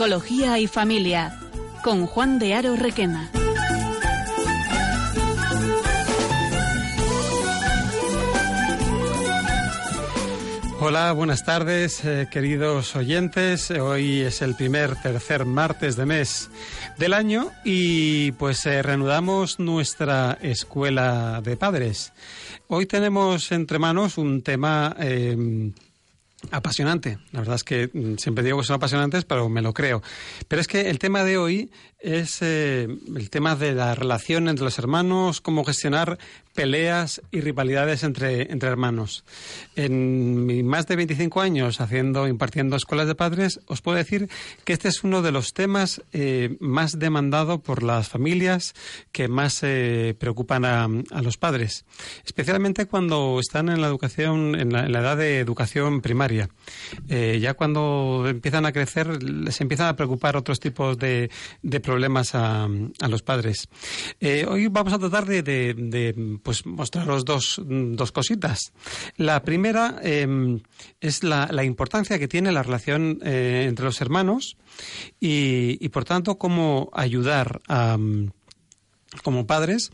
Psicología y Familia, con Juan de Aro Requena. Hola, buenas tardes, eh, queridos oyentes. Hoy es el primer tercer martes de mes del año y pues eh, reanudamos nuestra escuela de padres. Hoy tenemos entre manos un tema eh, apasionante. La verdad es que mm, siempre digo que son apasionantes, pero me lo creo. Pero es que el tema de hoy es eh, el tema de la relación entre los hermanos, cómo gestionar peleas y rivalidades entre, entre hermanos. En más de 25 años haciendo, impartiendo escuelas de padres, os puedo decir que este es uno de los temas eh, más demandado por las familias que más eh, preocupan a, a, los padres, especialmente cuando están en la educación, en la, edad de educación primaria. Eh, ya cuando empiezan a crecer, les empiezan a preocupar otros tipos de, de problemas a, a, los padres. Hoy vamos a tratar de pues mostraros dos, dos cositas. La primera eh, es la, la, importancia que tiene la relación eh, entre los hermanos y, por tanto, cómo ayudar a como padres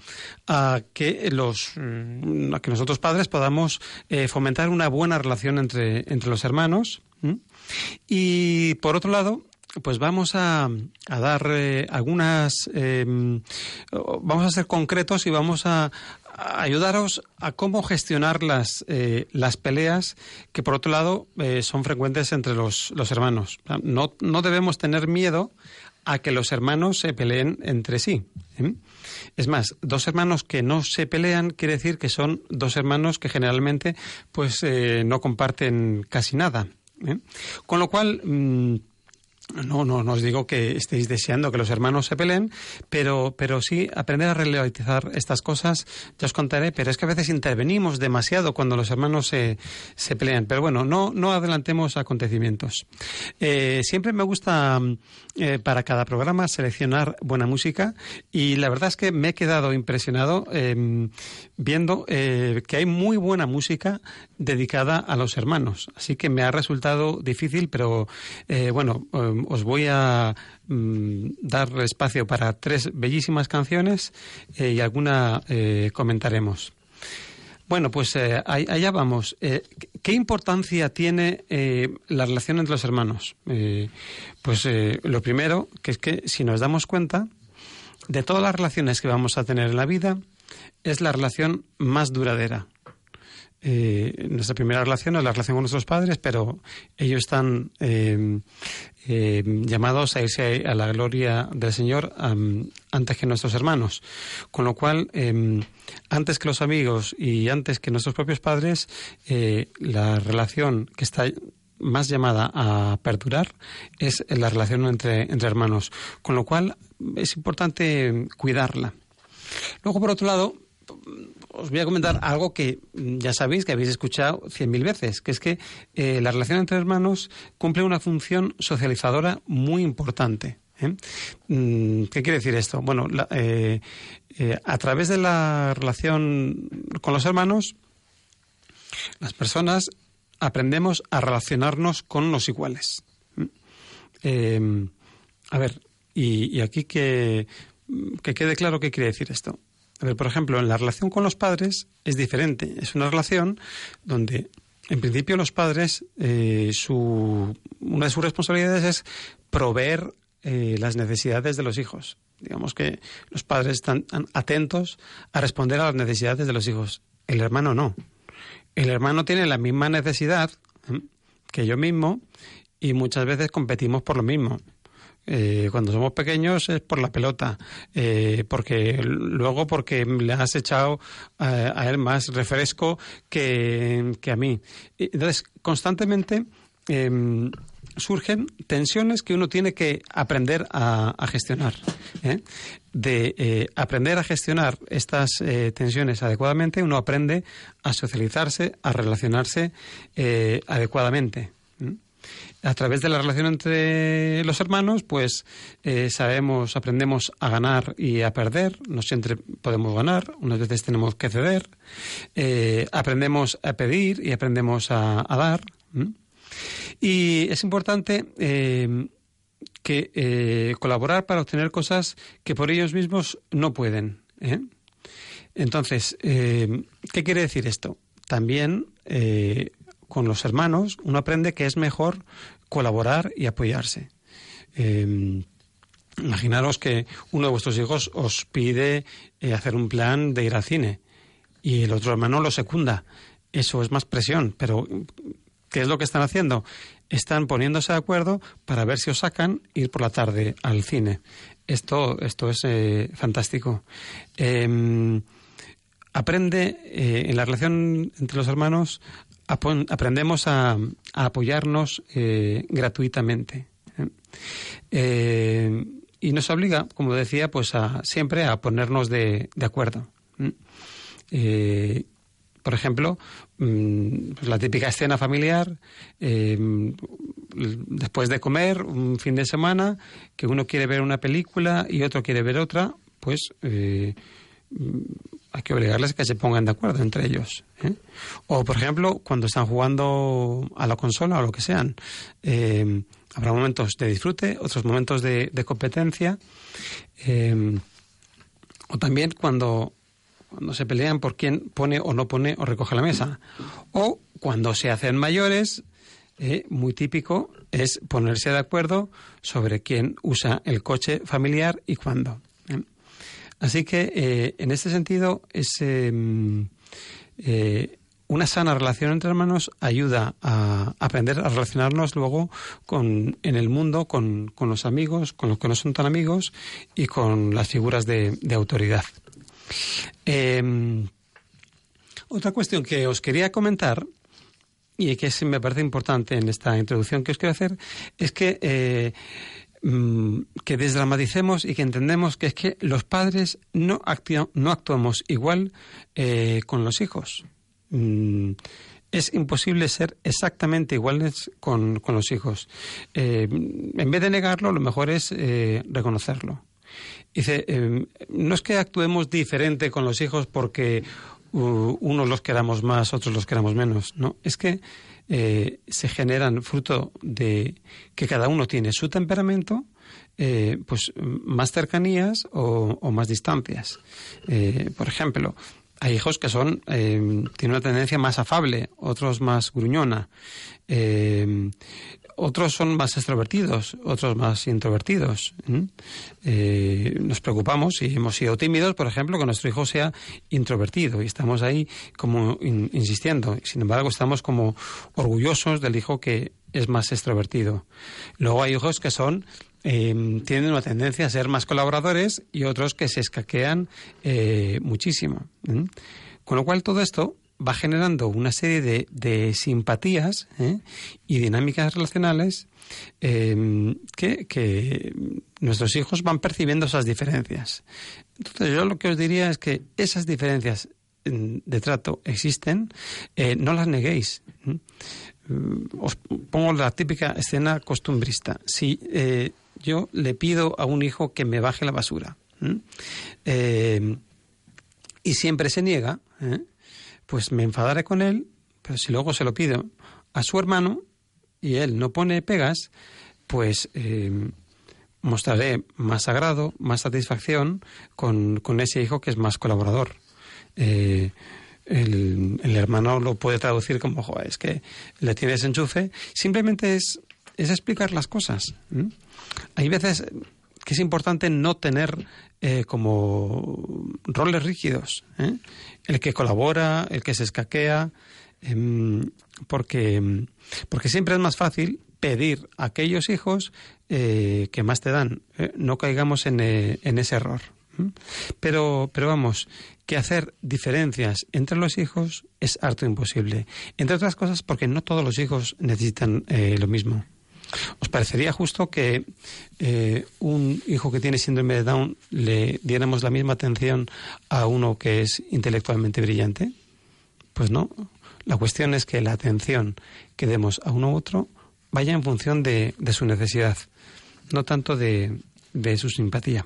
a que los a que nosotros padres podamos eh, fomentar una buena relación entre, entre los hermanos y por otro lado pues vamos a, a dar eh, algunas eh, vamos a ser concretos y vamos a ayudaros a cómo gestionar las, eh, las peleas que por otro lado eh, son frecuentes entre los, los hermanos no, no debemos tener miedo a que los hermanos se peleen entre sí. ¿eh? Es más, dos hermanos que no se pelean quiere decir que son dos hermanos que generalmente pues no comparten casi nada. Con lo cual. Mmm, no, no, no os digo que estéis deseando que los hermanos se peleen, pero, pero sí aprender a relativizar estas cosas, ya os contaré, pero es que a veces intervenimos demasiado cuando los hermanos se, se pelean. Pero bueno, no, no adelantemos acontecimientos. Eh, siempre me gusta eh, para cada programa seleccionar buena música y la verdad es que me he quedado impresionado eh, viendo eh, que hay muy buena música dedicada a los hermanos. Así que me ha resultado difícil, pero eh, bueno, eh, os voy a mm, dar espacio para tres bellísimas canciones eh, y alguna eh, comentaremos. Bueno, pues eh, allá vamos. Eh, ¿Qué importancia tiene eh, la relación entre los hermanos? Eh, pues eh, lo primero, que es que si nos damos cuenta, de todas las relaciones que vamos a tener en la vida, es la relación más duradera. Nuestra primera relación es la relación con nuestros padres, pero ellos están llamados a irse a la gloria del Señor antes que nuestros hermanos. Con lo cual, eh, antes que los amigos y antes que nuestros propios padres, eh, la relación que está más llamada a perdurar es la relación entre, entre hermanos. Con lo cual, es importante cuidarla. Luego, por otro lado, os voy a comentar algo que ya sabéis que habéis escuchado cien mil veces, que es que eh, la relación entre hermanos cumple una función socializadora muy importante. ¿eh? ¿Qué quiere decir esto? Bueno, la, eh, eh, a través de la relación con los hermanos, las personas aprendemos a relacionarnos con los iguales. Eh, a ver, y, aquí que, que quede claro qué quiere decir esto. A ver, por ejemplo, en la relación con los padres es diferente. Es una relación donde, en principio, los padres, eh, su, una de sus responsabilidades es proveer las necesidades de los hijos. Digamos que los padres están atentos a responder a las necesidades de los hijos. El hermano no. El hermano tiene la misma necesidad ¿eh? que yo mismo y muchas veces competimos por lo mismo. Eh, cuando somos pequeños es por la pelota, eh, porque luego porque le has echado a, a él más refresco que, que, a mí. Entonces, constantemente eh, surgen tensiones que uno tiene que aprender a, gestionar. ¿eh? De eh, aprender a gestionar estas eh, tensiones adecuadamente, uno aprende a socializarse, a relacionarse adecuadamente. a través de la relación entre los hermanos, pues sabemos, aprendemos a ganar y a perder. No siempre podemos ganar, unas veces tenemos que ceder. Aprendemos a pedir y aprendemos a, dar. Y es importante eh, que eh, colaborar para obtener cosas que por ellos mismos no pueden. ¿eh? Entonces, eh, ¿qué quiere decir esto? También con los hermanos uno aprende que es mejor colaborar y apoyarse. imaginaros que uno de vuestros hijos os pide hacer un plan de ir al cine y el otro hermano lo secunda. Eso es más presión, pero ¿qué es lo que están haciendo? Están poniéndose de acuerdo para ver si os sacan ir por la tarde al cine. Esto, esto es eh, fantástico. Em, aprende eh, en la relación entre los hermanos, aprendemos a, apoyarnos eh, gratuitamente. y nos obliga, como decía, pues a siempre a ponernos de, acuerdo. Por ejemplo, mm, pues la típica escena familiar, eh, después de comer, un fin de semana, que uno quiere ver una película y otro quiere ver otra, pues eh, hay que obligarles a que se pongan de acuerdo entre ellos. O, por ejemplo, cuando están jugando a la consola o lo que sean, habrá momentos de disfrute, otros momentos de competencia. o también cuando cuando se pelean por quién pone o no pone o recoge la mesa. O cuando se hacen mayores, eh, muy típico es ponerse de acuerdo sobre quién usa el coche familiar y cuándo. ¿eh? Así que, eh, en este sentido, es, em, una sana relación entre hermanos ayuda a aprender a relacionarnos luego con, en el mundo con, con los amigos, con los que no son tan amigos y con las figuras de autoridad. Em, otra cuestión que os quería comentar y que me parece importante en esta introducción que os quiero hacer es que eh, mm, que desdramaticemos y que entendemos que es que los padres no, no actuamos igual eh, con los hijos. Mm, es imposible ser exactamente iguales con, los hijos. Eh, en vez de negarlo, lo mejor es reconocerlo. Dice, em, no es que actuemos diferente con los hijos porque unos los queramos más, otros los queramos menos, no, es que eh, se generan fruto de que cada uno tiene su temperamento, eh, pues más cercanías o, más distancias. Eh, por ejemplo, hay hijos que son em, tienen una tendencia más afable, otros más gruñona. Otros son más extrovertidos, otros más introvertidos. Eh, nos preocupamos y hemos sido tímidos, por ejemplo, que nuestro hijo sea introvertido y estamos ahí como insistiendo. Sin embargo, estamos como orgullosos del hijo que es más extrovertido. Luego hay hijos que son em, tienen una tendencia a ser más colaboradores y otros que se escaquean eh, muchísimo. Con lo cual todo esto va generando una serie de, simpatías ¿eh? y dinámicas relacionales em, que, nuestros hijos van percibiendo esas diferencias. Entonces yo lo que os diría es que esas diferencias mm, de trato existen, eh, no las neguéis. Os pongo la típica escena costumbrista. Si eh, yo le pido a un hijo que me baje la basura y siempre se niega, pues me enfadaré con él, pero si luego se lo pido a su hermano y él no pone pegas, pues eh, mostraré más agrado, más satisfacción con, ese hijo que es más colaborador. Eh, el, hermano lo puede traducir como, es que le tienes enchufe. Simplemente es, es explicar las cosas. Hay veces que es importante no tener eh, como roles rígidos. ¿eh? El que colabora, el que se escaquea, em, porque, porque siempre es más fácil pedir a aquellos hijos eh, que más te dan. No caigamos en, en ese error. Pero, pero vamos, que hacer diferencias entre los hijos es harto imposible. Entre otras cosas porque no todos los hijos necesitan lo mismo. ¿Os parecería justo que eh, un hijo que tiene síndrome de Down le diéramos la misma atención a uno que es intelectualmente brillante? Pues no. La cuestión es que la atención que demos a uno u otro vaya en función de, su necesidad, no tanto de, su simpatía.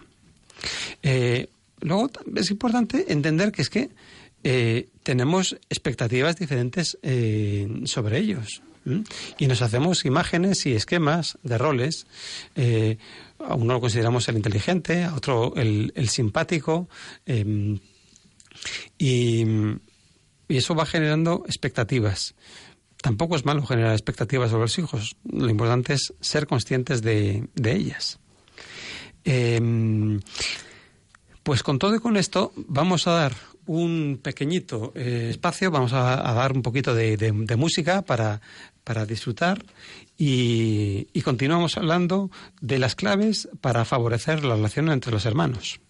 Eh, luego es importante entender que es que eh, tenemos expectativas diferentes sobre ellos. Y nos hacemos imágenes y esquemas de roles. Eh, a uno lo consideramos el inteligente, a otro el, simpático. Em, y, eso va generando expectativas. Tampoco es malo generar expectativas sobre los hijos. Lo importante es ser conscientes de, ellas. Em, pues con todo y con esto vamos a dar un pequeñito eh, espacio, vamos a, dar un poquito de, música para, para disfrutar y, y, continuamos hablando de las claves para favorecer la relación entre los hermanos.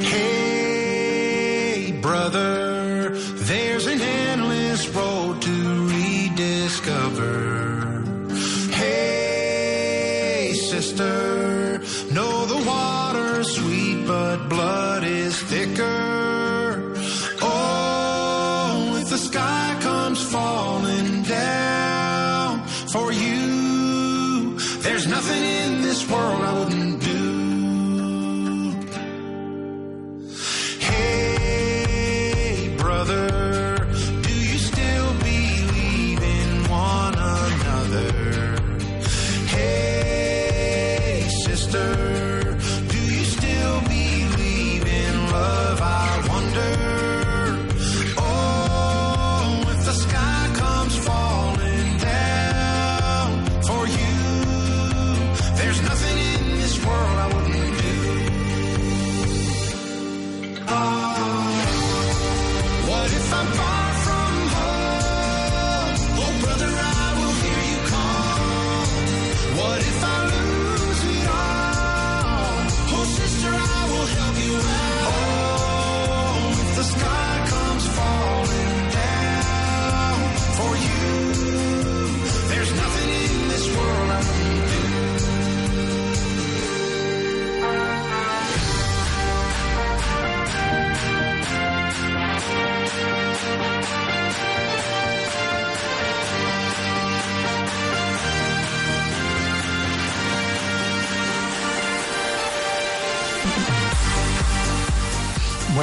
Hey, brother, there's an endless road to rediscover.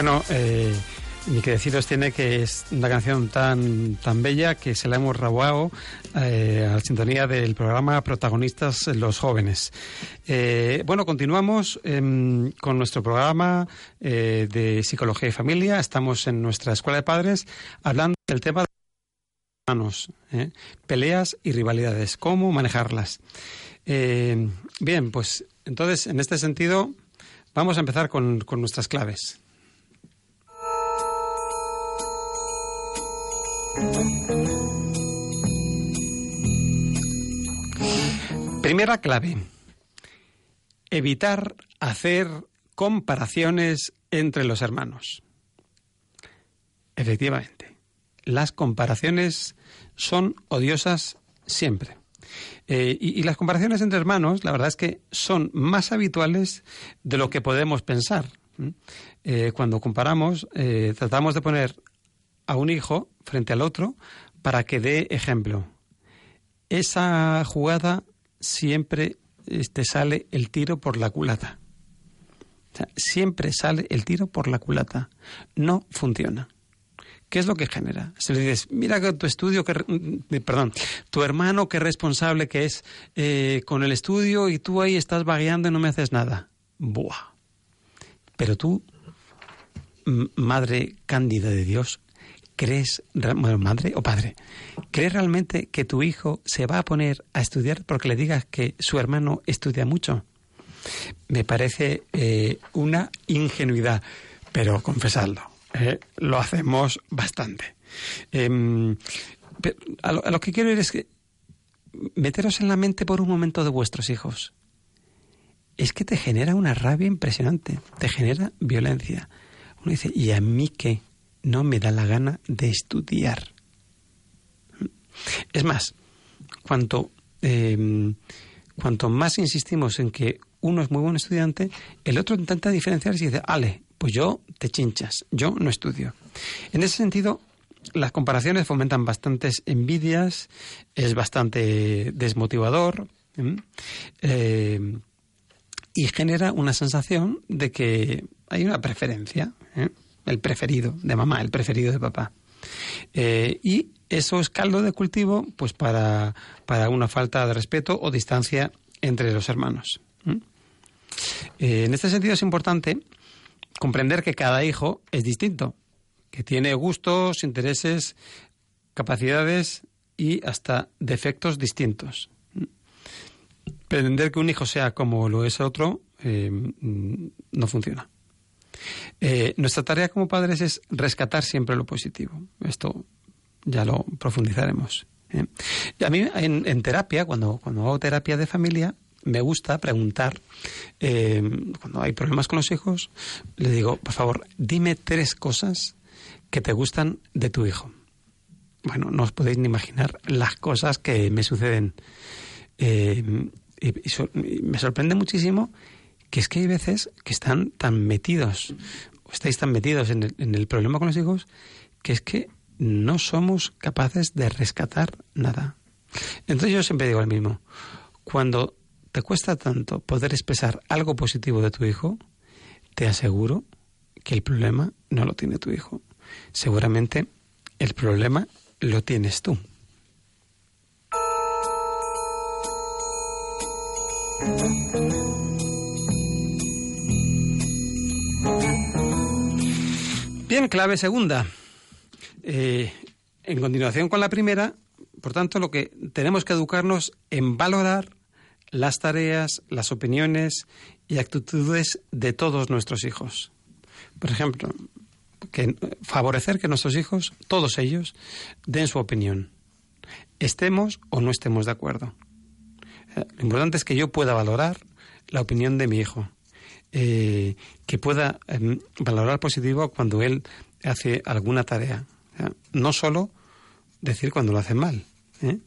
Bueno, eh, ni que deciros tiene que es una canción tan, tan bella que se la hemos robado eh, a la sintonía del programa Protagonistas los Jóvenes. Eh, bueno, continuamos em, con nuestro programa eh, de Psicología y Familia. Estamos en nuestra Escuela de Padres hablando del tema de hermanos, peleas y rivalidades, cómo manejarlas. bien, pues entonces, en este sentido, vamos a empezar con nuestras claves. Primera clave. Evitar hacer comparaciones entre los hermanos. Efectivamente, las comparaciones son odiosas siempre. Eh, y, las comparaciones entre hermanos, la verdad es que son más habituales de lo que podemos pensar. Eh, cuando comparamos, eh, tratamos de poner a un hijo frente al otro para que dé ejemplo. Esa jugada siempre este, sale el tiro por la culata. siempre sale el tiro por la culata. No funciona. ¿Qué es lo que genera? Se le dices, mira tu estudio, que, mm, perdón, tu hermano qué responsable que es eh, con el estudio y tú ahí estás vagueando y no me haces nada. Buah. Pero tú, madre cándida de Dios, ¿Crees, madre o padre, crees realmente que tu hijo se va a poner a estudiar porque le digas que su hermano estudia mucho? Me parece eh, una ingenuidad, pero confesadlo, eh, lo hacemos bastante. Em, a, lo, que quiero ir es que meteros en la mente por un momento de vuestros hijos. Es que te genera una rabia impresionante, te genera violencia. Uno dice, ¿y a mí qué? No me da la gana de estudiar. Es más, cuanto, em, cuanto más insistimos en que uno es muy buen estudiante, el otro intenta diferenciarse y dice, ale, pues yo te chinchas, yo no estudio. En ese sentido, las comparaciones fomentan bastantes envidias, es bastante desmotivador eh, y genera una sensación de que hay una preferencia. ¿eh? El preferido de mamá, el preferido de papá. Eh, y eso es caldo de cultivo pues para, para una falta de respeto o distancia entre los hermanos. Eh, en este sentido es importante comprender que cada hijo es distinto, que tiene gustos, intereses, capacidades y hasta defectos distintos. Pretender que un hijo sea como lo es otro eh, no funciona. Eh, nuestra tarea como padres es rescatar siempre lo positivo. Esto ya lo profundizaremos. ¿eh? Y a mí en, terapia, cuando, cuando hago terapia de familia, me gusta preguntar, cuando hay problemas con los hijos, le digo, por favor, dime tres cosas que te gustan de tu hijo. Bueno, no os podéis ni imaginar las cosas que me suceden. Eh, y, me sorprende muchísimo que es que hay veces que están tan metidos, estáis tan metidos en el, problema con los hijos, que es que no somos capaces de rescatar nada. Entonces yo siempre digo lo mismo. Cuando te cuesta tanto poder expresar algo positivo de tu hijo, te aseguro que el problema no lo tiene tu hijo seguramente el problema lo tienes tú. Bien, clave segunda. Eh, en continuación con la primera, por tanto, lo que tenemos que educarnos en valorar las tareas, las opiniones y actitudes de todos nuestros hijos. Por ejemplo, que favorecer que nuestros hijos, todos ellos, den su opinión, estemos o no estemos de acuerdo. Eh, lo importante es que yo pueda valorar la opinión de mi hijo, eh, que pueda em, valorar positivo cuando él hace alguna tarea, no solo decir cuando lo hace mal. ¿eh?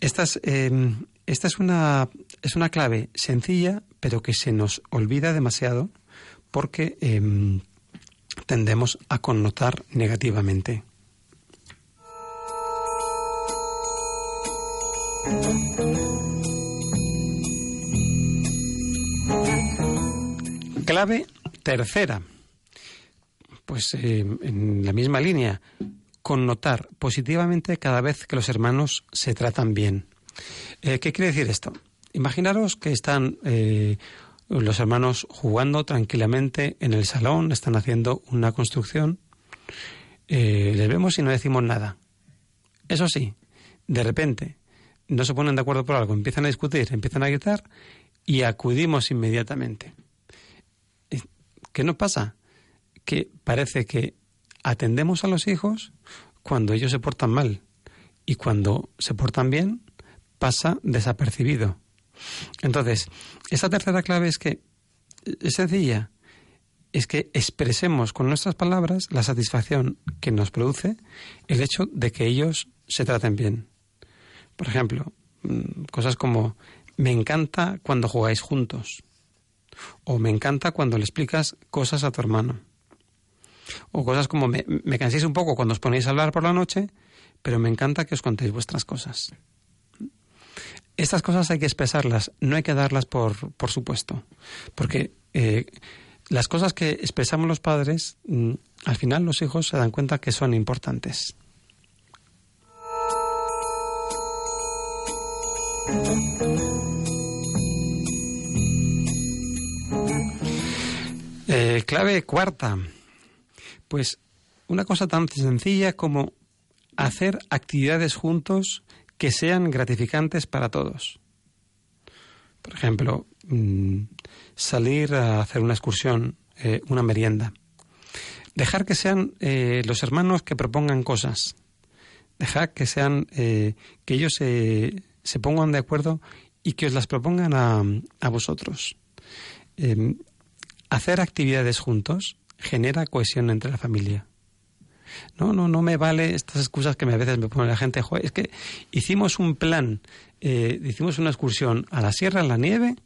Esta, es, em, esta es, una, es una clave sencilla, pero que se nos olvida demasiado porque em, tendemos a connotar negativamente. Clave tercera, pues eh, en la misma línea, connotar positivamente cada vez que los hermanos se tratan bien. Eh, ¿Qué quiere decir esto? Imaginaros que están eh, los hermanos jugando tranquilamente en el salón, están haciendo una construcción, les vemos y no decimos nada. Eso sí, de repente no se ponen de acuerdo por algo, empiezan a discutir, empiezan a gritar y acudimos inmediatamente. ¿Qué nos pasa? Que parece que atendemos a los hijos cuando ellos se portan mal y cuando se portan bien pasa desapercibido. Entonces, esa tercera clave es que es sencilla, es que expresemos con nuestras palabras la satisfacción que nos produce el hecho de que ellos se traten bien. Por ejemplo, mm, cosas como me encanta cuando jugáis juntos o me encanta cuando le explicas cosas a tu hermano. O cosas como me, canséis un poco cuando os ponéis a hablar por la noche, pero me encanta que os contéis vuestras cosas. Estas cosas hay que expresarlas, no hay que darlas por, supuesto, porque eh, las cosas que expresamos los padres, mm, al final los hijos se dan cuenta que son importantes. Eh, clave cuarta, pues una cosa tan sencilla como hacer actividades juntos que sean gratificantes para todos. Por ejemplo, mm, salir a hacer una excursión, eh, una merienda. Dejar que sean eh, los hermanos que propongan cosas. Dejar que sean que ellos se, se, pongan de acuerdo y que os las propongan a, a vosotros. Hacer actividades juntos genera cohesión entre la familia. No, no, no me vale estas excusas que a veces me pone la gente. es que hicimos un plan, eh, hicimos una excursión a la sierra en la nieve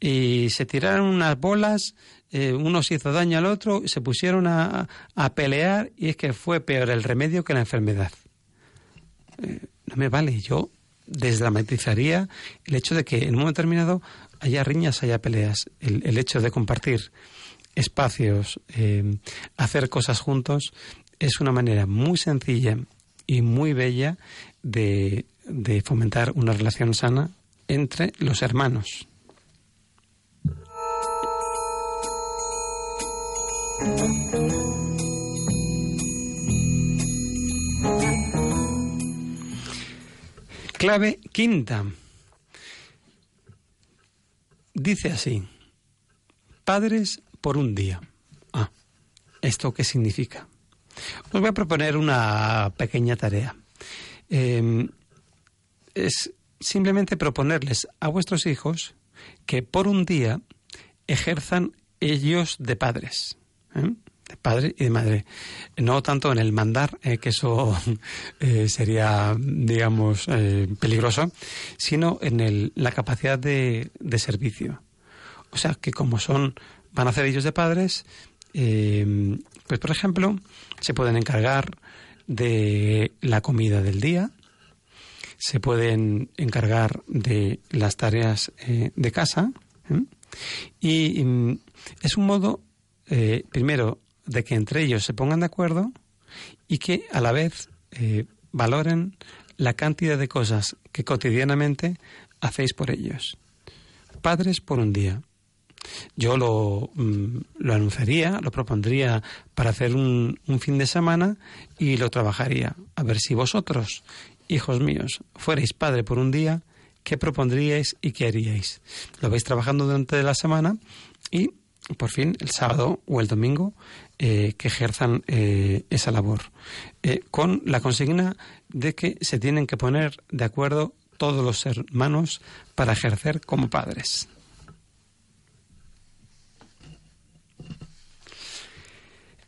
y se tiraron unas bolas, eh, uno se hizo daño al otro, se pusieron a, a, pelear y es que fue peor el remedio que la enfermedad. Eh, no me vale, yo desdramatizaría el hecho de que en un momento determinado haya riñas, haya peleas. El, hecho de compartir espacios, eh, hacer cosas juntos, es una manera muy sencilla y muy bella de, de fomentar una relación sana entre los hermanos. Clave quinta. Dice así, padres por un día. Ah, ¿esto qué significa? Os voy a proponer una pequeña tarea. Em, es simplemente proponerles a vuestros hijos que por un día ejerzan ellos de padres. ¿eh? Padre y de madre. No tanto en el mandar, eh, que eso eh, sería, digamos, eh, peligroso, sino en el, la capacidad de, de, servicio. O sea, que como son, van a ser ellos de padres, pues por ejemplo, se pueden encargar de la comida del día, se pueden encargar de las tareas de casa, y, mm, es un modo, primero, de que entre ellos se pongan de acuerdo y que a la vez eh, valoren la cantidad de cosas que cotidianamente hacéis por ellos. Padres por un día. Yo lo, mm, lo anunciaría, lo propondría para hacer un, un fin de semana y lo trabajaría. A ver si vosotros, hijos míos, fuerais padre por un día, ¿qué propondríais y qué haríais? Lo vais trabajando durante la semana y por fin el sábado o el domingo eh, que ejerzan eh, esa labor, eh, con la consigna de que se tienen que poner de acuerdo todos los hermanos para ejercer como padres.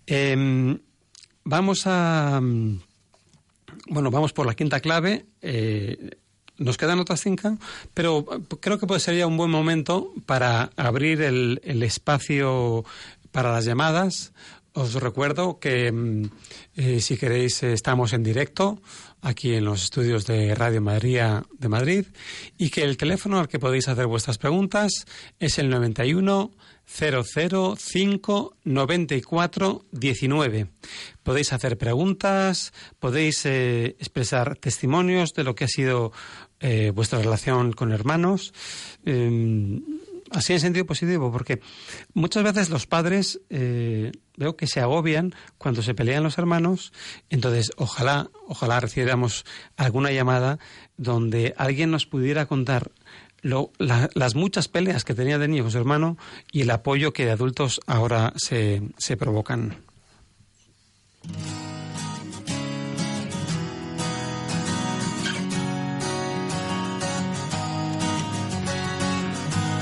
Em, vamos a. Bueno, vamos por la quinta clave. Nos quedan otras cinco, pero creo que puede ser ya un buen momento para abrir el, el espacio para las llamadas. Os recuerdo que mm, eh, si queréis estamos en directo aquí en los estudios de Radio María de Madrid y que el teléfono al que podéis hacer vuestras preguntas es el 91 005 94 19. Podéis hacer preguntas, podéis eh, expresar testimonios de lo que ha sido eh, vuestra relación con hermanos. Eh, así en sentido positivo, porque muchas veces los padres eh, veo que se agobian cuando se pelean los hermanos, entonces ojalá, ojalá recibiéramos alguna llamada donde alguien nos pudiera contar lo, la, las muchas peleas que tenía de niño con su hermano y el apoyo que de adultos ahora se, se provocan.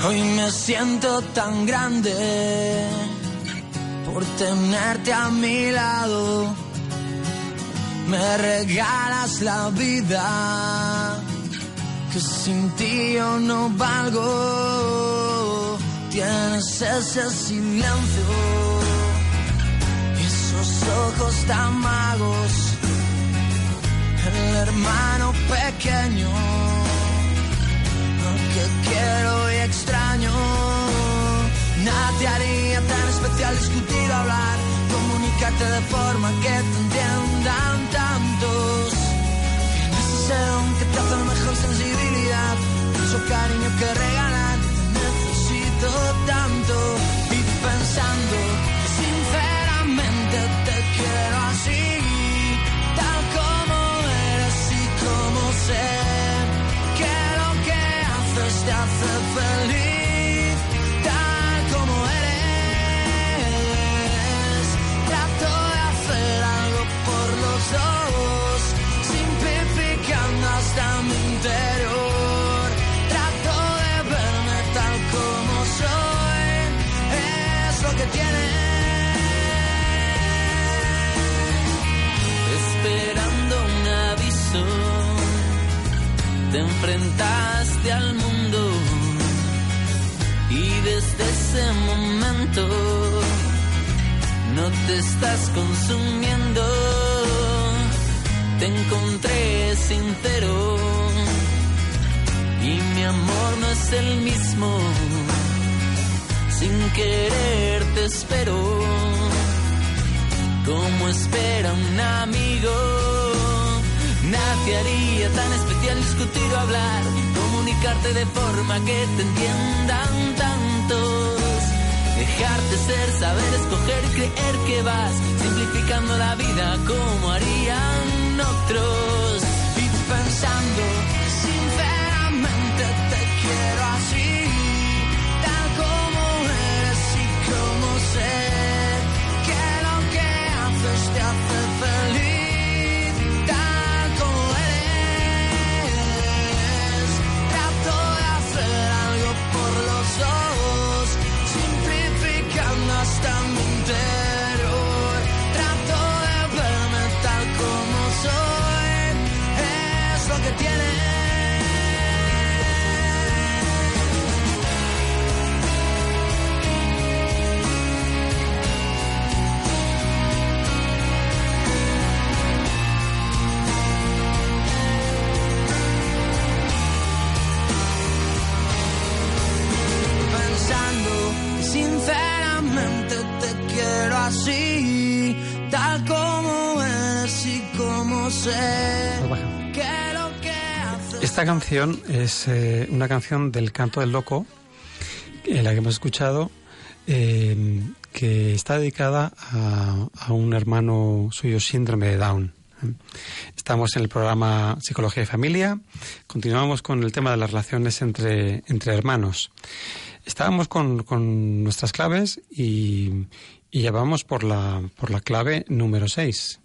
Hoy me siento tan grande por tenerte a mi lado. Me regalas la vida, que sin ti yo no valgo. Tienes ese silencio y esos ojos tan magos, el hermano pequeño que quiero y extraño. Nada te haría tan especial discutir, hablar, comunicarte de forma que te entiendan tantos. Don que te hace mejor sensibilidad, mucho cariño que regalar, te necesito tanto. Y pensando te hace feliz, querer te espero, como espera un amigo. Nadie haría tan especial discutir o hablar, comunicarte de forma que te entiendan tantos. Dejarte ser, saber escoger, creer que vas simplificando la vida como harían otros. Y pensando, Esta canción es eh, una canción del Canto del Loco, en la que hemos escuchado, eh, que está dedicada a, a un hermano suyo síndrome de Down. Estamos en el programa Psicología y Familia. Continuamos con el tema de las relaciones entre, entre hermanos. Estábamos con, con nuestras claves y, y ya vamos por la, por la clave número 6.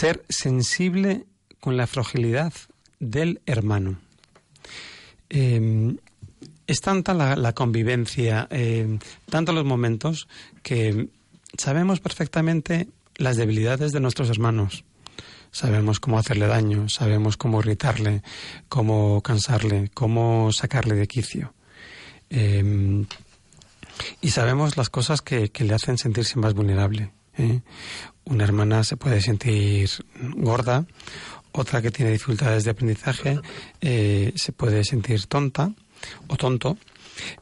Ser sensible con la fragilidad del hermano. Eh, es tanta la, convivencia, eh, tanto los momentos, que sabemos perfectamente las debilidades de nuestros hermanos. Sabemos cómo hacerle daño, sabemos cómo irritarle, cómo cansarle, cómo sacarle de quicio. Eh, y sabemos las cosas que, que le hacen sentirse más vulnerable. ¿eh? Una hermana se puede sentir gorda, otra que tiene dificultades de aprendizaje eh, se puede sentir tonta o tonto.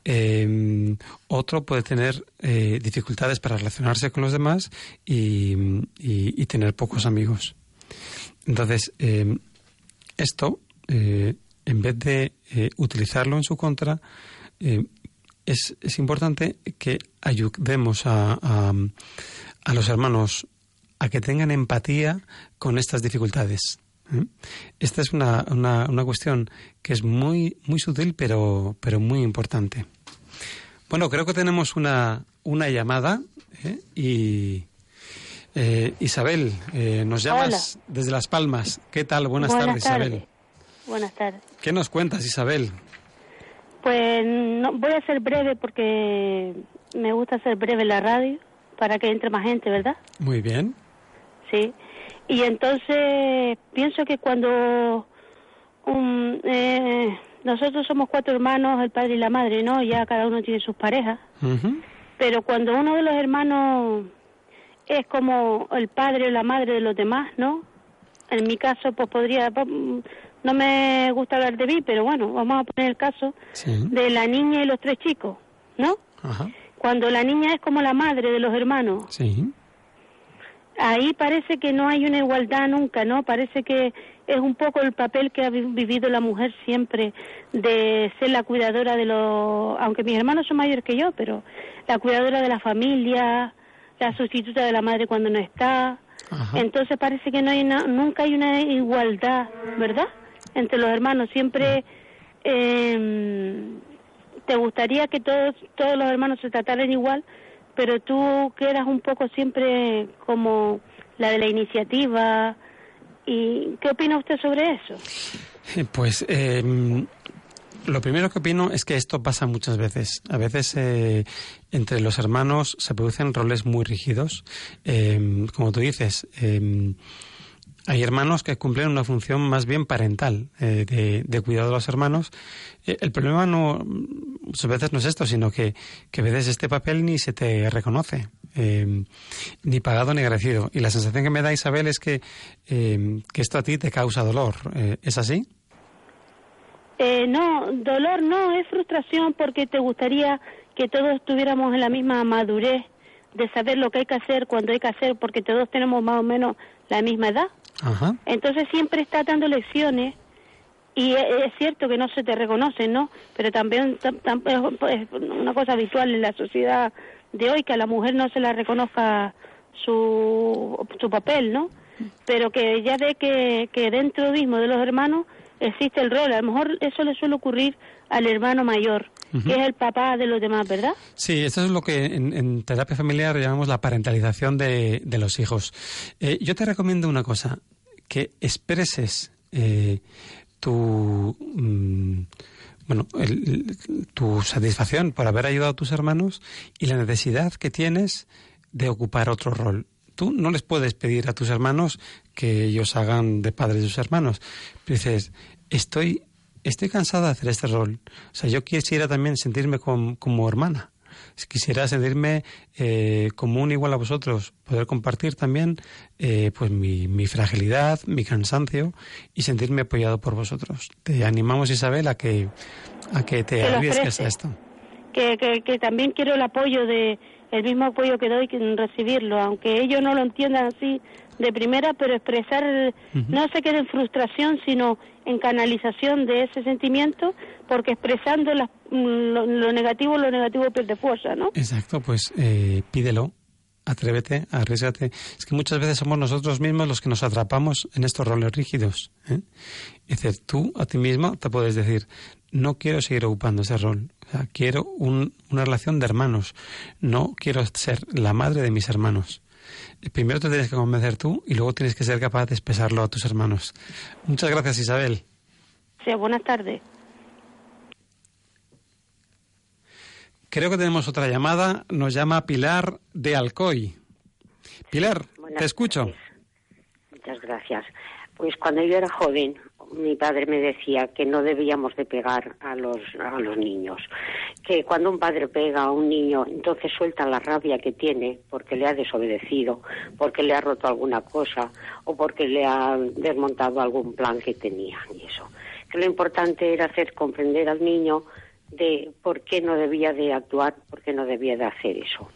Eh, otro puede tener eh, dificultades para relacionarse con los demás y, tener pocos amigos. Entonces, esto, en vez de utilizarlo en su contra, es, es importante que ayudemos a- a los hermanos a que tengan empatía con estas dificultades. ¿eh? Esta es una, una- una cuestión que es muy, muy sutil, pero, pero muy importante. Bueno, creo que tenemos una, una llamada ¿eh? y eh, Isabel, eh, nos llamas desde Las Palmas. ¿Qué tal? Buenas, tardes, Isabel. Buenas tardes. ¿Qué nos cuentas, Isabel? Pues no, voy a ser breve porque me gusta ser breve en la radio para que entre más gente, ¿verdad? Muy bien. Sí. Y entonces pienso que cuando un, eh, nosotros somos cuatro hermanos, el padre y la madre, ¿no? Ya cada uno tiene sus parejas. Pero cuando uno de los hermanos es como el padre o la madre de los demás, ¿no? En mi caso, pues podría, mm, no me gusta hablar de mí, pero bueno, vamos a poner el caso Sí. de la niña y los tres chicos, ¿no? Ajá. Cuando la niña es como la madre de los hermanos, Sí. Ahí parece que no hay una igualdad nunca, ¿no? Parece que es un poco el papel que ha vi- vivido la mujer siempre de ser la cuidadora de los, aunque mis hermanos son mayores que yo, pero la cuidadora de la familia, la sustituta de la madre cuando no está. Ajá. Entonces parece que no hay una- nunca hay una igualdad, ¿verdad? Entre los hermanos siempre eh, te gustaría que todos todos los hermanos se trataran igual, pero tú quedas un poco siempre como la de la iniciativa. ¿Y qué opina usted sobre eso? Eh, Pues eh, lo primero que opino es que esto pasa muchas veces. A veces eh, entre los hermanos se producen roles muy rígidos. Eh, como tú dices, eh, hay hermanos que cumplen una función más bien parental, eh, de, de cuidado de los hermanos. Eh, el problema no, muchas veces no es esto, sino que, que a veces este papel ni se te reconoce, eh, ni pagado ni agradecido. Y la sensación que me da Isabel es que, que esto a ti te causa dolor. ¿Es así? No, dolor no, es frustración porque te gustaría que todos estuviéramos en la misma madurez de saber lo que hay que hacer cuando hay que hacer, porque todos tenemos más o menos la misma edad. Ajá. Entonces siempre está dando lecciones y e- es cierto que no se te reconocen, ¿no? Pero también tam- tam- es es una cosa habitual en la sociedad de hoy que a la mujer no se la reconozca su, su papel, ¿no? Pero que ya ve que, que dentro mismo de los hermanos existe el rol. A lo mejor eso le suele ocurrir al hermano mayor, que es el papá de los demás, ¿verdad? Sí, esto es lo que en, en terapia familiar llamamos la parentalización de, de los hijos. Eh, yo te recomiendo una cosa, que expreses eh, tu, mm, bueno, el- el- tu satisfacción por haber ayudado a tus hermanos y la necesidad que tienes de ocupar otro rol. Tú no les puedes pedir a tus hermanos que ellos hagan de padres de sus hermanos. Pero dices, estoy, estoy cansada de hacer este rol. O sea, yo quisiera también sentirme com- como hermana. Quisiera sentirme eh, como un igual a vosotros, poder compartir también eh, pues mi, mi fragilidad, mi cansancio y sentirme apoyado por vosotros. Te animamos, Isabel, a que, a que te arriesgues a esto. que, que, que también quiero el apoyo de el mismo apoyo que doy en recibirlo aunque ellos no lo entiendan así de primera pero expresar no se quede en frustración sino en canalización de ese sentimiento porque expresando mm, lo, lo negativo lo negativo pierde fuerza no Exacto, pues eh, pídelo, atrévete, arriesgate. Es que muchas veces somos nosotros mismos los que nos atrapamos en estos roles rígidos. ¿eh? Es decir, tú a ti mismo te puedes decir, no quiero seguir ocupando ese rol. O sea, quiero un- una relación de hermanos. No quiero ser la madre de mis hermanos. Primero te tienes que convencer tú y luego tienes que ser capaz de expresarlo a tus hermanos. Muchas gracias, Isabel. sí, buenas tardes Creo que tenemos otra llamada. Nos llama Pilar de Alcoy. Pilar, Buenas te escucho. tardes. Muchas gracias. Pues cuando yo era joven, mi padre me decía que no debíamos de pegar a los, a los niños. Que cuando un padre pega a un niño, entonces suelta la rabia que tiene porque le ha desobedecido, porque le ha roto alguna cosa o porque le ha desmontado algún plan que tenía y eso. Que lo importante era hacer comprender al niño de por qué no debía de actuar, por qué no debía de hacer eso.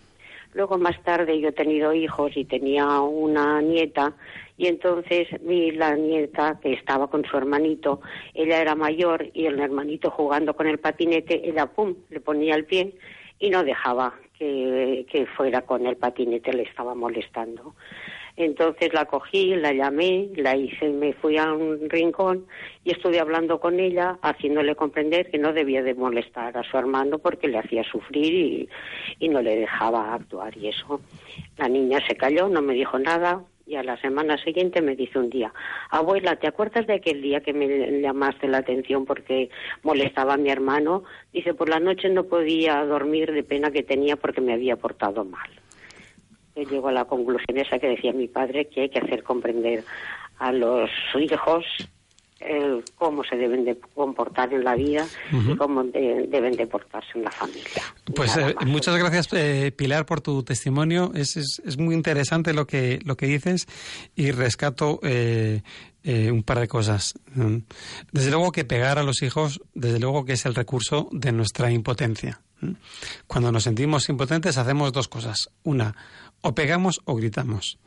Luego más tarde yo he tenido hijos y tenía una nieta y entonces vi la nieta que estaba con su hermanito, ella era mayor y el hermanito jugando con el patinete, ella pum, le ponía el pie y no dejaba que, que fuera con el patinete, le estaba molestando. Entonces la cogí, la llamé, la hice, me fui a un rincón y estuve hablando con ella, haciéndole comprender que no debía de molestar a su hermano porque le hacía sufrir y, no le dejaba actuar y eso. La niña se calló, no me dijo nada y a la semana siguiente me dice un día, abuela, ¿te acuerdas de aquel día que me llamaste la atención porque molestaba a mi hermano? Dice, por la noche no podía dormir de pena que tenía porque me había portado mal llego a la conclusión esa que decía mi padre, que hay que hacer comprender a los hijos el cómo se deben de comportar en la vida y cómo de- deben de portarse en la familia. Pues eh, muchas gracias, eh, Pilar, por tu testimonio. Es, es, es muy interesante lo que, lo que dices y rescato eh, eh, un par de cosas. Mm. Desde luego que pegar a los hijos, desde luego que es el recurso de nuestra impotencia. ¿Mm? Cuando nos sentimos impotentes hacemos dos cosas. Una, o pegamos o gritamos.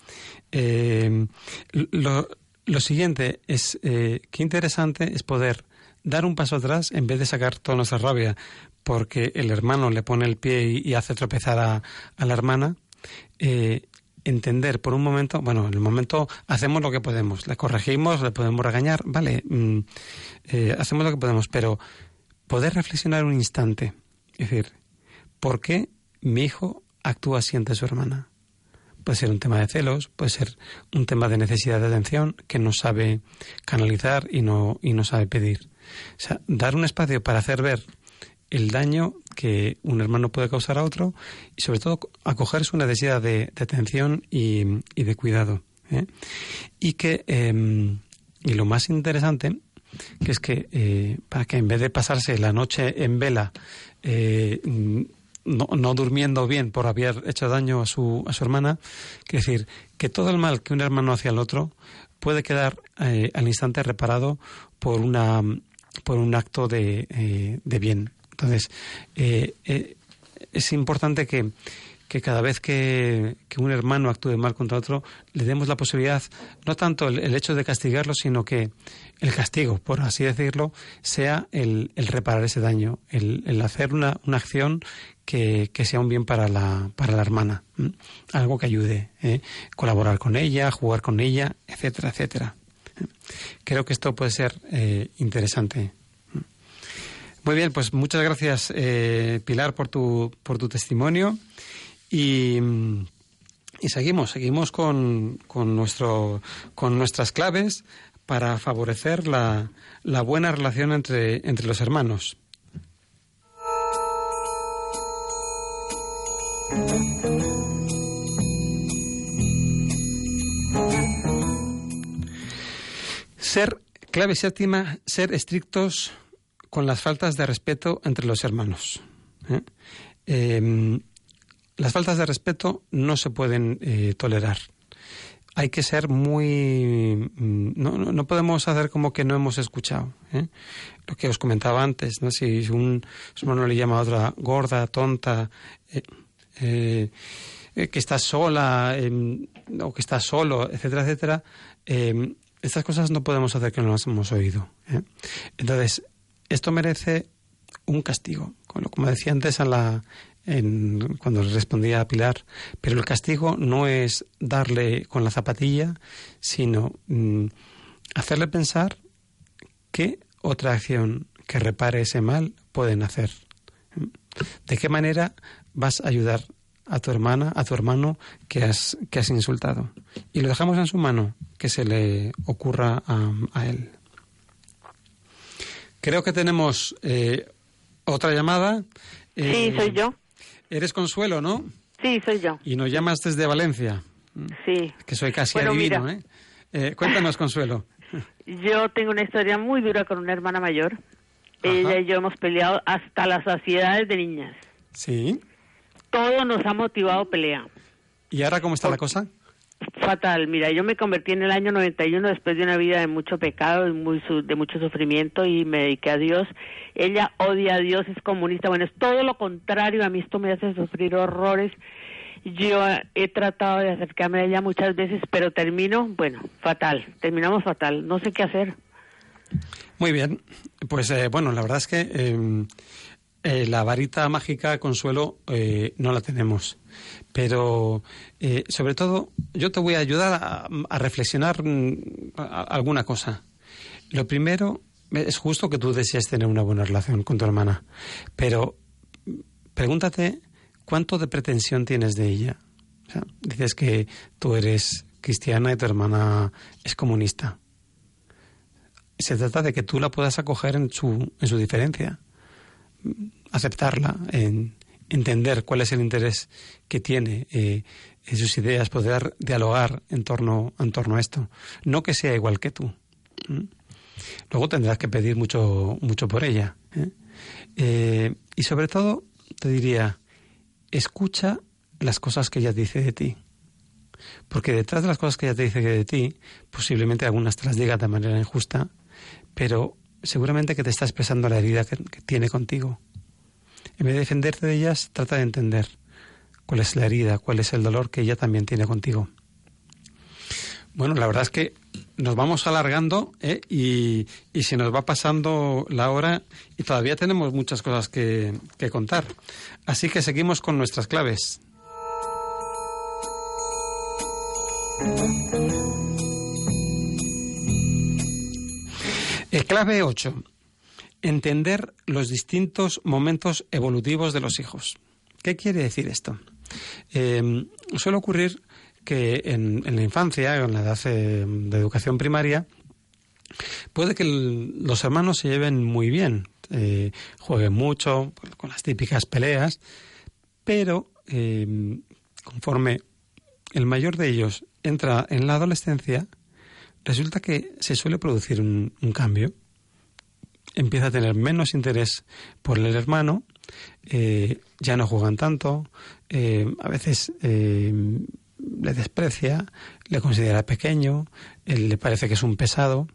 Eh, lo, lo siguiente es, eh, qué interesante es poder dar un paso atrás en vez de sacar toda nuestra rabia porque el hermano le pone el pie y, hace tropezar a, a la hermana, eh, entender por un momento, bueno, en el momento hacemos lo que podemos, le corregimos, le podemos regañar, vale, mm, eh, hacemos lo que podemos, pero poder reflexionar un instante, es decir, ¿por qué mi hijo actúa así ante su hermana? Puede ser un tema de celos, puede ser un tema de necesidad de atención que no sabe canalizar y no, y no sabe pedir. O sea, dar un espacio para hacer ver el daño que un hermano puede causar a otro y sobre todo acoger su necesidad de, atención y, de cuidado. ¿eh? Y que, eh, y lo más interesante, que es que eh, para que en vez de pasarse la noche en vela, eh, no, no, durmiendo bien por haber hecho daño a su, a su hermana, que decir que todo el mal que un hermano hace al otro puede quedar eh, al instante reparado por una por un acto de, eh, de bien. Entonces, eh, es importante que, que cada vez que, un hermano actúe mal contra otro, le demos la posibilidad, no tanto el, hecho de castigarlo, sino que el castigo, por así decirlo, sea el, el reparar ese daño, el, el hacer una, una acción que, sea un bien para la, para la hermana, algo que ayude, ¿eh? colaborar con ella, jugar con ella, etcétera, etcétera. Creo que esto puede ser eh, interesante. Muy bien, pues muchas gracias, eh, Pilar, por tu, por tu testimonio. Y, seguimos, seguimos con, con, nuestro, con nuestras claves para favorecer la, la buena relación entre, entre los hermanos. Ser, clave séptima, ser estrictos con las faltas de respeto entre los hermanos. ¿eh? Eh, las faltas de respeto no se pueden eh, tolerar. Hay que ser muy... No, no, no, podemos hacer como que no hemos escuchado. ¿eh? Lo que os comentaba antes, ¿no? si un hermano le llama a otra gorda, tonta, eh, que está sola o que está solo, etcétera, etcétera, estas cosas no podemos hacer que no las hemos oído. Entonces, esto merece un castigo. Como decía antes a la, en, cuando respondía a Pilar, pero el castigo no es darle con la zapatilla, sino mm, hacerle pensar qué otra acción que repare ese mal pueden hacer. ¿De qué manera vas a ayudar a tu hermana, a tu hermano que has, que has insultado? Y lo dejamos en su mano, que se le ocurra a, a él. Creo que tenemos eh, otra llamada. Eh, sí, soy yo. Eres Consuelo, ¿no? Sí, soy yo. Y nos llamas desde Valencia. Sí. Que soy casi bueno, adivino, mira, ¿eh? ¿eh? Cuéntanos, Consuelo. Yo tengo una historia muy dura con una hermana mayor. Ajá. Ella y yo hemos peleado hasta las saciedades de niñas. Sí. Todo nos ha motivado pelea. ¿Y ahora cómo está Por... la cosa? Fatal. Mira, yo me convertí en el año 91 después de una vida de mucho pecado y muy de mucho sufrimiento y me dediqué a Dios. Ella odia a Dios, es comunista. Bueno, es todo lo contrario. A mí esto me hace sufrir horrores. Yo he tratado de acercarme a ella muchas veces, pero termino, bueno, fatal. Terminamos fatal. No sé qué hacer. Muy bien. Pues eh, bueno, la verdad es que eh, eh, la varita mágica, Consuelo, eh, no la tenemos. Pero, eh, sobre todo, yo te voy a ayudar a, a reflexionar a alguna cosa. Lo primero, es justo que tú desees tener una buena relación con tu hermana, pero pregúntate cuánto de pretensión tienes de ella. Dices que tú eres cristiana y tu hermana es comunista. Se trata de que tú la puedas acoger en su, en su diferencia aceptarla, en entender cuál es el interés que tiene eh, en sus ideas, poder dialogar en torno, en torno a esto. No que sea igual que tú. Luego tendrás que pedir mucho, mucho por ella. ¿eh? Eh, y sobre todo, te diría, escucha las cosas que ella dice de ti. Porque detrás de las cosas que ella te dice de ti, posiblemente algunas te las diga de manera injusta, pero seguramente que te está expresando la herida que, tiene contigo. En vez de defenderte de ellas, trata de entender cuál es la herida, cuál es el dolor que ella también tiene contigo. Bueno, la verdad es que nos vamos alargando ¿eh? y, y, se nos va pasando la hora y todavía tenemos muchas cosas que, que contar. Así que seguimos con nuestras claves. Clave 8 entender los distintos momentos evolutivos de los hijos. ¿Qué quiere decir esto? Eh, suele ocurrir que en, la infancia, en la edad eh, de educación primaria, puede que los hermanos se lleven muy bien, eh, jueguen mucho, con las típicas peleas, pero eh, conforme el mayor de ellos entra en la adolescencia, resulta que se suele producir un, un cambio empieza a tener menos interés por el hermano, eh, ya no juegan tanto, eh, a veces eh, le desprecia, le considera pequeño, le parece que es un pesado.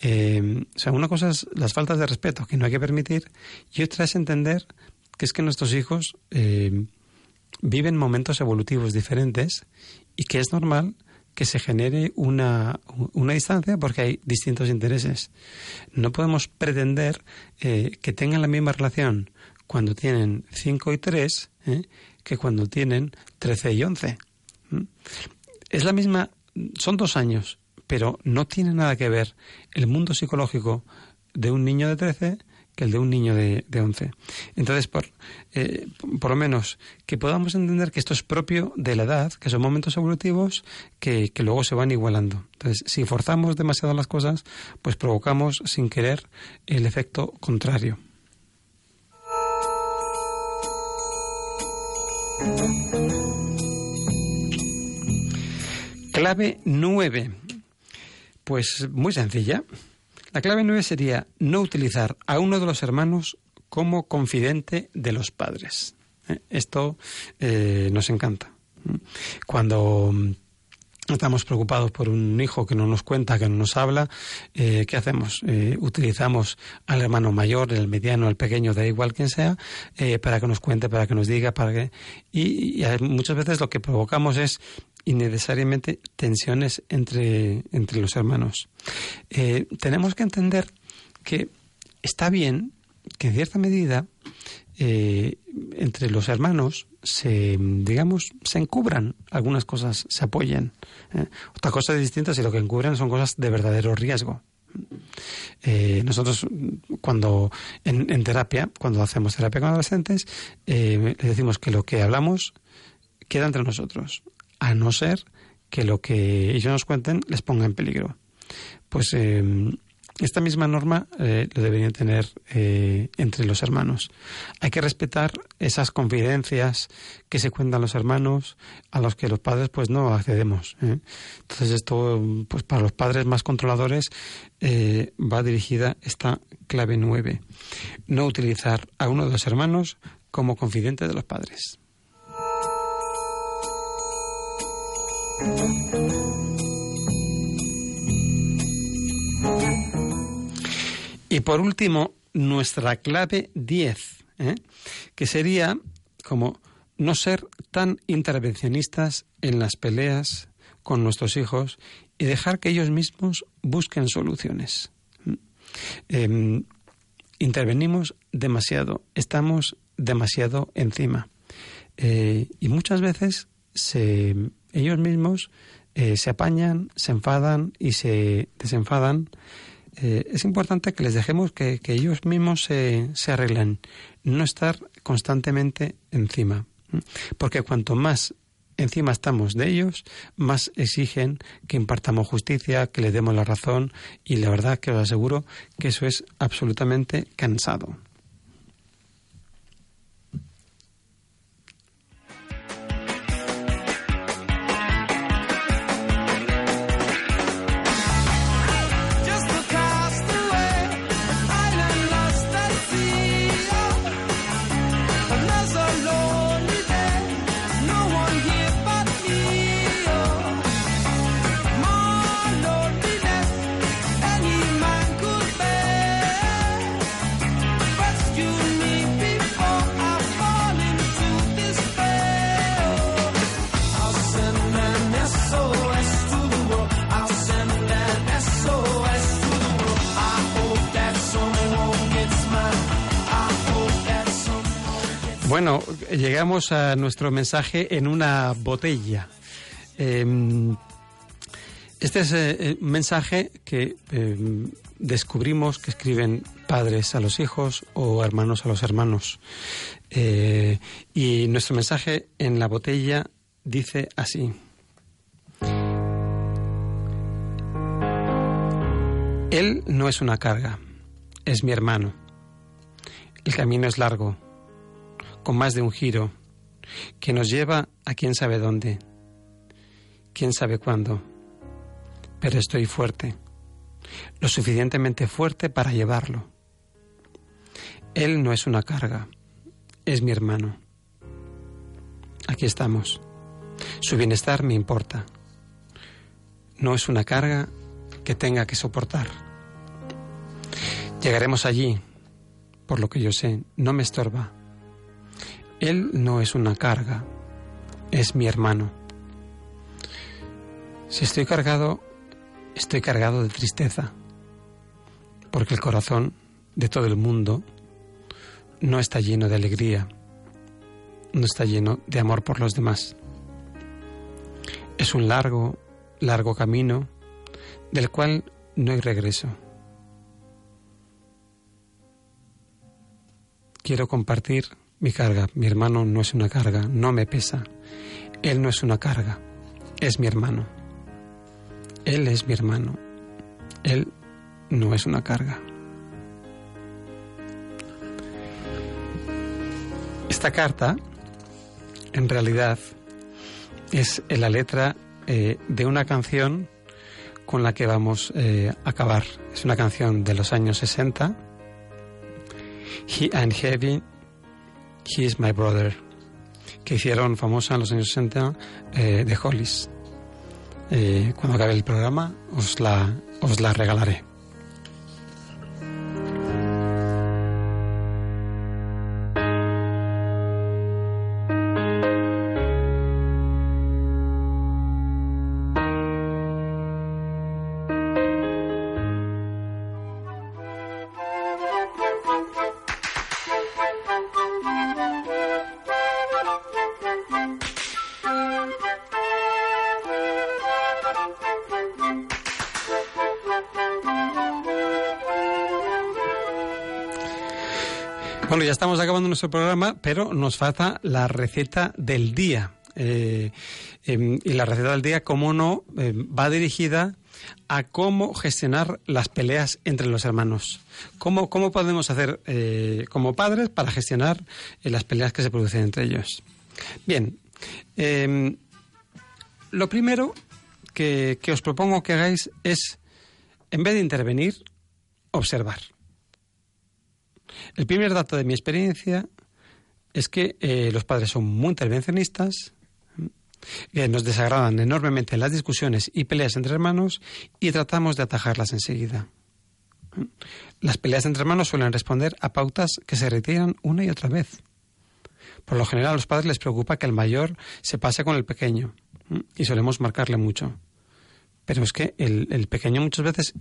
Eh, o sea, una cosa es las faltas de respeto que no hay que permitir y otra es entender que es que nuestros hijos eh, viven momentos evolutivos diferentes y que es normal que se genere una, una distancia porque hay distintos intereses. No podemos pretender eh, que tengan la misma relación cuando tienen 5 y 3 ¿eh? que cuando tienen 13 y 11. ¿Mm? Es la misma, son dos años, pero no tiene nada que ver el mundo psicológico de un niño de 13 que el de un niño de, de 11. Entonces, por, eh, por lo menos que podamos entender que esto es propio de la edad, que son momentos evolutivos que, que luego se van igualando. Entonces, si forzamos demasiado las cosas, pues provocamos sin querer el efecto contrario. Clave 9. Pues muy sencilla. La clave 9 sería no utilizar a uno de los hermanos como confidente de los padres. ¿Eh? Esto eh, nos encanta. Cuando estamos preocupados por un hijo que no nos cuenta, que no nos habla, eh, ¿qué hacemos? Eh, utilizamos al hermano mayor, el mediano, el pequeño, da igual quien sea, eh, para que nos cuente, para que nos diga, para que... Y muchas veces lo que provocamos es innecesariamente tensiones entre, entre los hermanos. Eh, tenemos que entender que está bien que en cierta medida eh, entre los hermanos se, digamos, se encubran algunas cosas, se apoyen. ¿eh? Otra cosa distinta si lo que encubren son cosas de verdadero riesgo. Nosotros cuando en, en, terapia, cuando hacemos terapia con adolescentes, les decimos que lo que hablamos queda entre nosotros, a no ser que lo que ellos nos cuenten les ponga en peligro. Pues eh, esta misma norma eh, lo deberían tener eh, entre los hermanos. Hay que respetar esas confidencias que se cuentan los hermanos a los que los padres pues no accedemos. ¿eh? Entonces esto pues para los padres más controladores eh, va dirigida esta clave 9. No utilizar a uno de los hermanos como confidente de los padres. Y por último, nuestra clave 10, ¿eh? que sería como no ser tan intervencionistas en las peleas con nuestros hijos y dejar que ellos mismos busquen soluciones. Eh, intervenimos demasiado, estamos demasiado encima. Eh, y muchas veces se, ellos mismos eh, se apañan, se enfadan y se desenfadan eh, es importante que les dejemos que, que ellos mismos se, se, arreglen, no estar constantemente encima. Porque cuanto más encima estamos de ellos, más exigen que impartamos justicia, que les demos la razón y la verdad que os aseguro que eso es absolutamente cansado. Bueno, llegamos a nuestro mensaje en una botella. Eh, este es eh, un mensaje que eh, descubrimos que escriben padres a los hijos o hermanos a los hermanos. Eh, y nuestro mensaje en la botella dice así. Él no es una carga, es mi hermano. El camino es largo con más de un giro, que nos lleva a quién sabe dónde, quién sabe cuándo. Pero estoy fuerte, lo suficientemente fuerte para llevarlo. Él no es una carga, es mi hermano. Aquí estamos. Su bienestar me importa. No es una carga que tenga que soportar. Llegaremos allí, por lo que yo sé, no me estorba. Él no es una carga, es mi hermano. Si estoy cargado, estoy cargado de tristeza, porque el corazón de todo el mundo no está lleno de alegría, no está lleno de amor por los demás. Es un largo, largo camino del cual no hay regreso. Quiero compartir mi carga. Mi hermano no es una carga, no me pesa. Él no es una carga, es mi hermano. Él es mi hermano. Él no es una carga. Esta carta, en realidad, es la letra eh, de una canción con la que vamos eh, a acabar. Es una canción de los años 60. He and Heavy, Is My Brother, que hicieron famosa en los años 60 eh, de Hollis. Eh, cuando acabe el programa os la, os la regalaré. Estamos acabando nuestro programa, pero nos falta la receta del día. Eh, em, y la receta del día, como no, em, va dirigida a cómo gestionar las peleas entre los hermanos. ¿Cómo, cómo podemos hacer eh, como padres para gestionar eh, las peleas que se producen entre ellos? Bien, em, lo primero que, que os propongo que hagáis es, en vez de intervenir, observar. El primer dato de mi experiencia es que eh, los padres son muy intervencionistas, que nos desagradan enormemente las discusiones y peleas entre hermanos y tratamos de atajarlas enseguida. Las peleas entre hermanos suelen responder a pautas que se retiran una y otra vez. Por lo general a los padres les preocupa que el mayor se pase con el pequeño y solemos marcarle mucho. Pero es que el pequeño muchas veces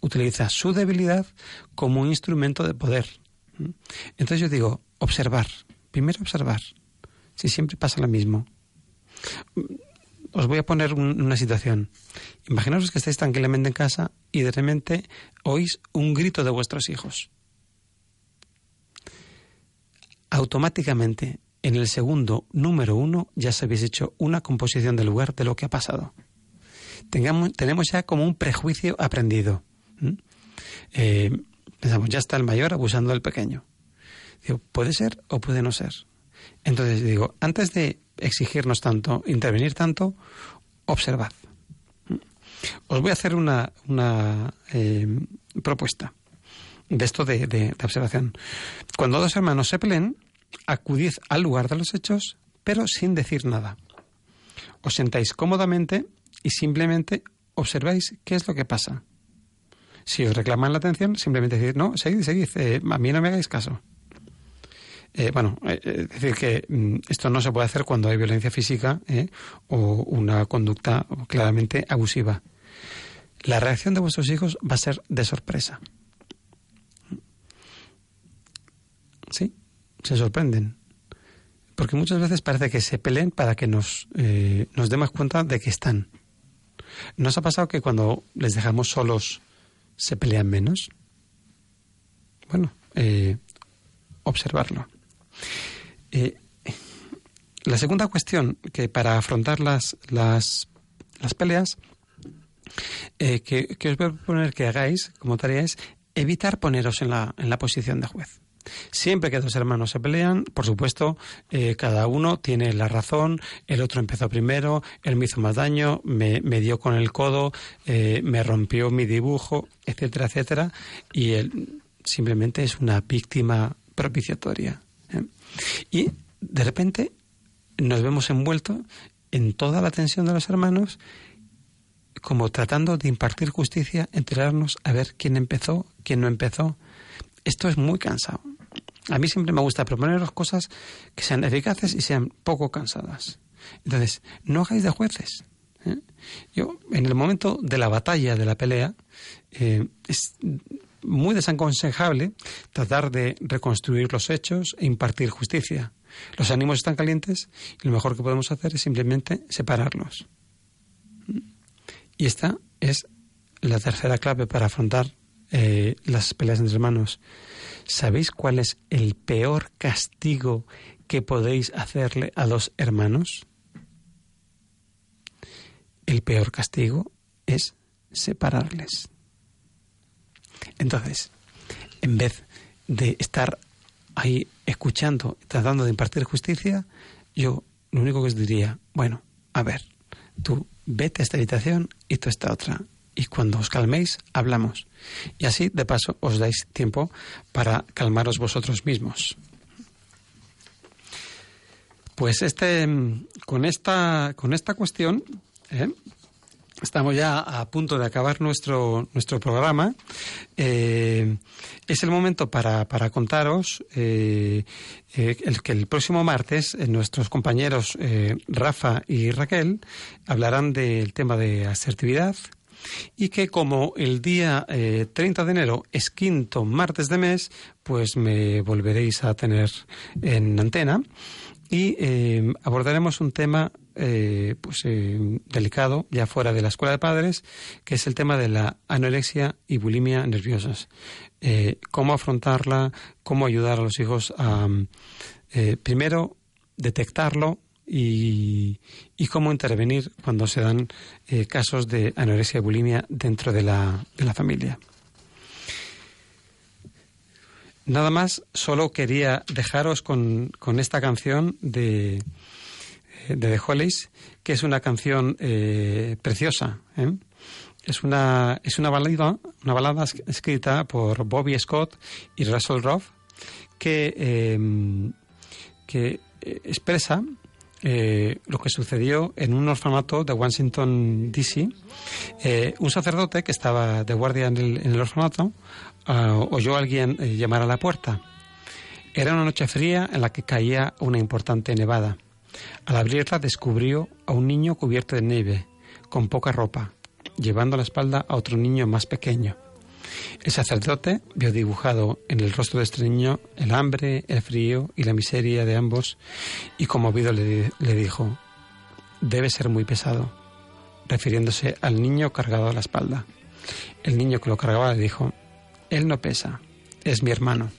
utiliza su debilidad como un instrumento de poder. Entonces yo digo, observar, primero observar, si siempre pasa lo mismo. Os voy a poner una situación. Imaginaos que estáis tranquilamente en casa y de repente oís un grito de vuestros hijos. Automáticamente, en el segundo número uno, ya se habéis hecho una composición del lugar de lo que ha pasado. Tengamos, tenemos ya como un prejuicio aprendido. Eh, pensamos, ya está el mayor abusando del pequeño. Digo, puede ser o puede no ser. Entonces digo, antes de exigirnos tanto, intervenir tanto, observad. Os voy a hacer una, eh, propuesta de esto de, observación. Cuando dos hermanos se peleen, acudid al lugar de los hechos, pero sin decir nada. Os sentáis cómodamente y simplemente observáis qué es lo que pasa. Si os reclaman la atención, simplemente decir, no, seguid, seguid, eh, a mí no me hagáis caso. Eh, bueno, eh, es decir, que mm, esto no se puede hacer cuando hay violencia física o una conducta claramente abusiva. La reacción de vuestros hijos va a ser de sorpresa. ¿Sí? Se sorprenden. Porque muchas veces parece que se peleen para que nos, nos demos cuenta de que están. ¿Nos ha pasado que cuando les dejamos solos se pelean menos? Bueno, eh, observarlo. Eh, la segunda cuestión que para afrontar las, las, las peleas eh, que, que, os voy a proponer que hagáis como tarea es evitar poneros en la, en la posición de juez. Siempre que dos hermanos se pelean, por supuesto, eh, cada uno tiene la razón, el otro empezó primero, él me hizo más daño, me, dio con el codo, eh, me rompió mi dibujo, etcétera, etcétera, y él simplemente es una víctima propiciatoria. ¿eh? Y de repente nos vemos envueltos en toda la tensión de los hermanos como tratando de impartir justicia, enterarnos a ver quién empezó, quién no empezó. Esto es muy cansado. A mí siempre me gusta proponeros cosas que sean eficaces y sean poco cansadas. Entonces, no hagáis de jueces. ¿eh? Yo, en el momento de la batalla, de la pelea, eh, es muy desaconsejable tratar de reconstruir los hechos e impartir justicia. Los ánimos están calientes y lo mejor que podemos hacer es simplemente separarlos. Y esta es la tercera clave para afrontar eh, las peleas entre hermanos. ¿Sabéis cuál es el peor castigo que podéis hacerle a los hermanos? El peor castigo es separarles. Entonces, en vez de estar ahí escuchando, tratando de impartir justicia, yo lo único que os diría, bueno, a ver, tú vete a esta habitación y tú a esta otra. Y cuando os calméis, hablamos. Y así, de paso, os dais tiempo para calmaros vosotros mismos. Pues este, con esta, con esta cuestión, ¿eh? Estamos ya a punto de acabar nuestro, nuestro programa. Eh, es el momento para, para contaros eh, el, que el próximo martes nuestros compañeros Rafa y Raquel hablarán del tema de asertividad y que como el día 30 de enero es quinto martes de mes, pues me volveréis a tener en antena y abordaremos un tema eh, pues, eh, delicado, ya fuera de la escuela de padres, que es el tema de la anorexia y bulimia nerviosas. Eh, cómo afrontarla, cómo ayudar a los hijos a, primero, detectarlo y, cómo intervenir cuando se dan casos de anorexia y bulimia dentro de la, de la familia. Nada más, solo quería dejaros con, con esta canción de, de The Hollies, que es una canción eh, preciosa. ¿eh? Es una, es una balada, una balada escrita por Bobby Scott y Russell Roth que, que eh, lo que sucedió en un orfanato de Washington, D.C. un sacerdote que estaba de guardia en el, orfanato ah, oyó a alguien llamar a la puerta. Era una noche fría en la que caía una importante nevada. Al abrirla descubrió a un niño cubierto de nieve, con poca ropa, llevando a la espalda a otro niño más pequeño. El sacerdote vio dibujado en el rostro de este niño el hambre, el frío y la miseria de ambos y conmovido le, le dijo, debe ser muy pesado, refiriéndose al niño cargado a la espalda. El niño que lo cargaba le dijo, él no pesa, es mi hermano.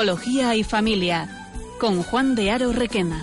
Psicología y Familia, con Juan de Aro Requena.